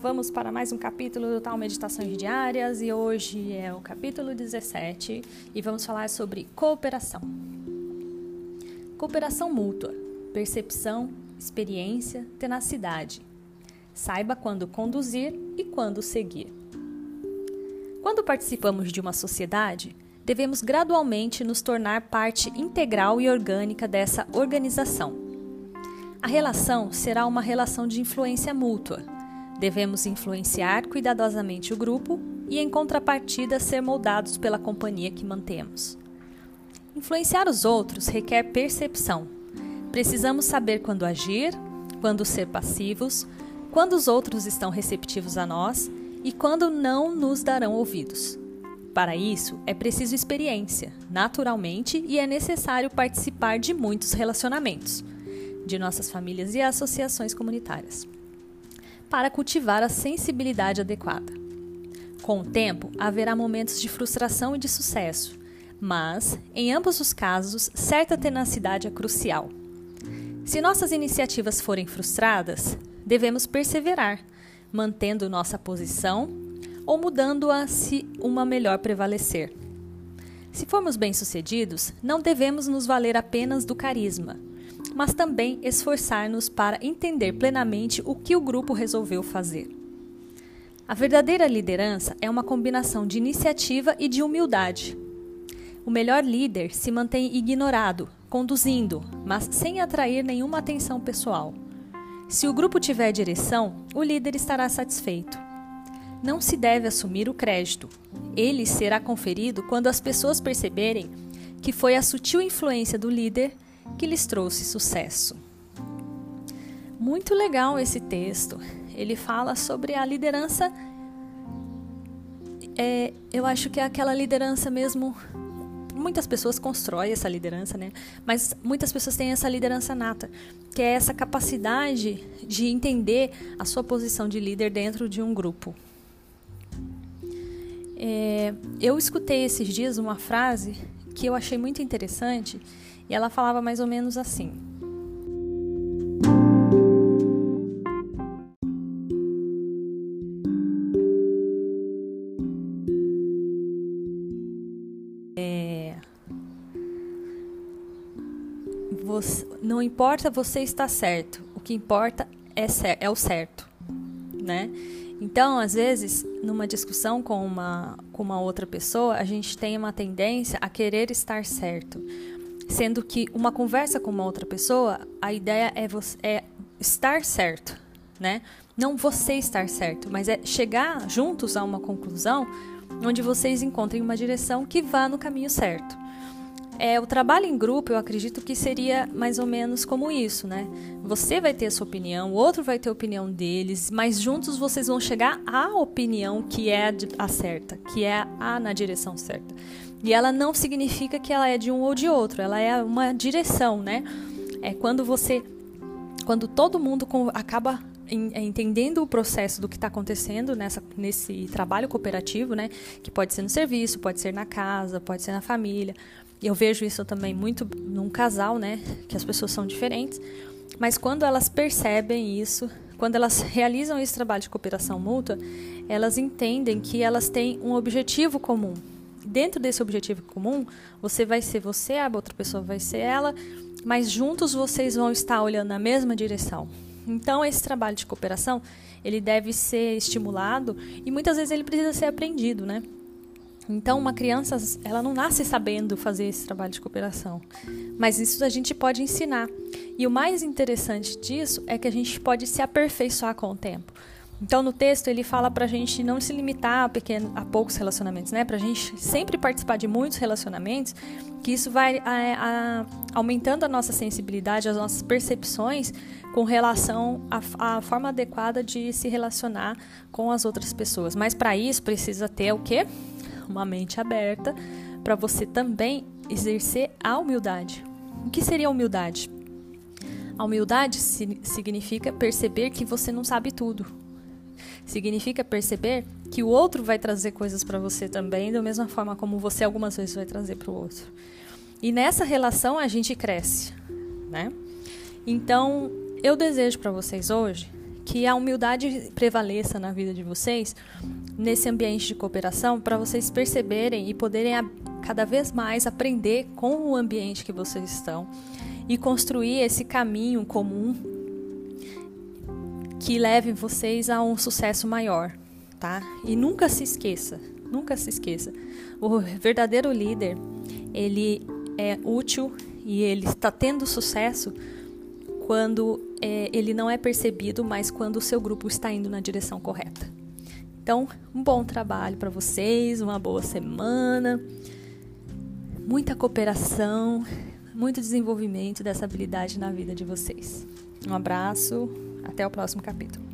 Vamos para mais um capítulo do Tal Meditações Diárias e hoje é o capítulo 17 e vamos falar sobre cooperação. Cooperação mútua, percepção, experiência, tenacidade. Saiba quando conduzir e quando seguir. Quando participamos de uma sociedade, devemos gradualmente nos tornar parte integral e orgânica dessa organização. A relação será uma relação de influência mútua Devemos influenciar cuidadosamente o grupo e, em contrapartida, ser moldados pela companhia que mantemos. Influenciar os outros requer percepção. Precisamos saber quando agir, quando ser passivos, quando os outros estão receptivos a nós e quando não nos darão ouvidos. Para isso, é preciso experiência, naturalmente, e é necessário participar de muitos relacionamentos, de nossas famílias e associações comunitárias para cultivar a sensibilidade adequada. Com o tempo, haverá momentos de frustração e de sucesso, mas, em ambos os casos, certa tenacidade é crucial. Se nossas iniciativas forem frustradas, devemos perseverar, mantendo nossa posição ou mudando-a se uma melhor prevalecer. Se formos bem-sucedidos, não devemos nos valer apenas do carisma, mas também esforçar-nos para entender plenamente o que o grupo resolveu fazer. A verdadeira liderança é uma combinação de iniciativa e de humildade. O melhor líder se mantém ignorado, conduzindo, mas sem atrair nenhuma atenção pessoal. Se o grupo tiver direção, o líder estará satisfeito. Não se deve assumir o crédito. Ele será conferido quando as pessoas perceberem que foi a sutil influência do líder que lhes trouxe sucesso. Muito legal esse texto. Ele fala sobre a liderança. É, eu acho que é aquela liderança mesmo. Muitas pessoas constroem essa liderança, né? Mas muitas pessoas têm essa liderança nata, que é essa capacidade de entender a sua posição de líder dentro de um grupo. É, eu escutei esses dias uma frase que eu achei muito interessante e ela falava mais ou menos assim: é, não importa você estar certo, o que importa é, é o certo, né? Então, às vezes, numa discussão com uma, com uma outra pessoa, a gente tem uma tendência a querer estar certo. Sendo que uma conversa com uma outra pessoa, a ideia é, você, é estar certo, né? Não você estar certo, mas é chegar juntos a uma conclusão onde vocês encontrem uma direção que vá no caminho certo. É, o trabalho em grupo, eu acredito que seria mais ou menos como isso, né? Você vai ter a sua opinião, o outro vai ter a opinião deles, mas juntos vocês vão chegar à opinião que é a certa, que é a na direção certa. E ela não significa que ela é de um ou de outro, ela é uma direção, né? É quando você, quando todo mundo acaba é, entendendo o processo do que está acontecendo nessa, nesse trabalho cooperativo, né? Que pode ser no serviço, pode ser na casa, pode ser na família. Eu vejo isso também muito num casal, né? Que as pessoas são diferentes. Mas quando elas percebem isso, quando elas realizam esse trabalho de cooperação mútua, elas entendem que elas têm um objetivo comum, dentro desse objetivo comum, você vai ser você, a outra pessoa vai ser ela, mas juntos vocês vão estar olhando na mesma direção. Então, esse trabalho de cooperação, ele deve ser estimulado e muitas vezes ele precisa ser aprendido, né? Então, uma criança, ela não nasce sabendo fazer esse trabalho de cooperação, mas isso a gente pode ensinar. E o mais interessante disso é que a gente pode se aperfeiçoar com o tempo. Então, no texto, ele fala para a gente não se limitar a, pequeno, a poucos relacionamentos, né? Para a gente sempre participar de muitos relacionamentos, que isso vai a, a, aumentando a nossa sensibilidade, as nossas percepções com relação à, forma adequada de se relacionar com as outras pessoas. Mas para isso, precisa ter o quê? Uma mente aberta para você também exercer a humildade. O que seria humildade? A humildade significa perceber que você não sabe tudo, Significa perceber que o outro vai trazer coisas para você também, da mesma forma como você algumas vezes vai trazer para o outro. E nessa relação a gente cresce, né? Então, eu desejo para vocês hoje que a humildade prevaleça na vida de vocês nesse ambiente de cooperação para vocês perceberem e poderem cada vez mais aprender com o ambiente que vocês estão e construir esse caminho comum que leve vocês a um sucesso maior, tá? E nunca se esqueça, nunca se esqueça, o verdadeiro líder ele é útil e ele está tendo sucesso quando é, ele não é percebido, mas quando o seu grupo está indo na direção correta. Então, um bom trabalho para vocês, uma boa semana, muita cooperação, muito desenvolvimento dessa habilidade na vida de vocês. Um abraço, até o próximo capítulo.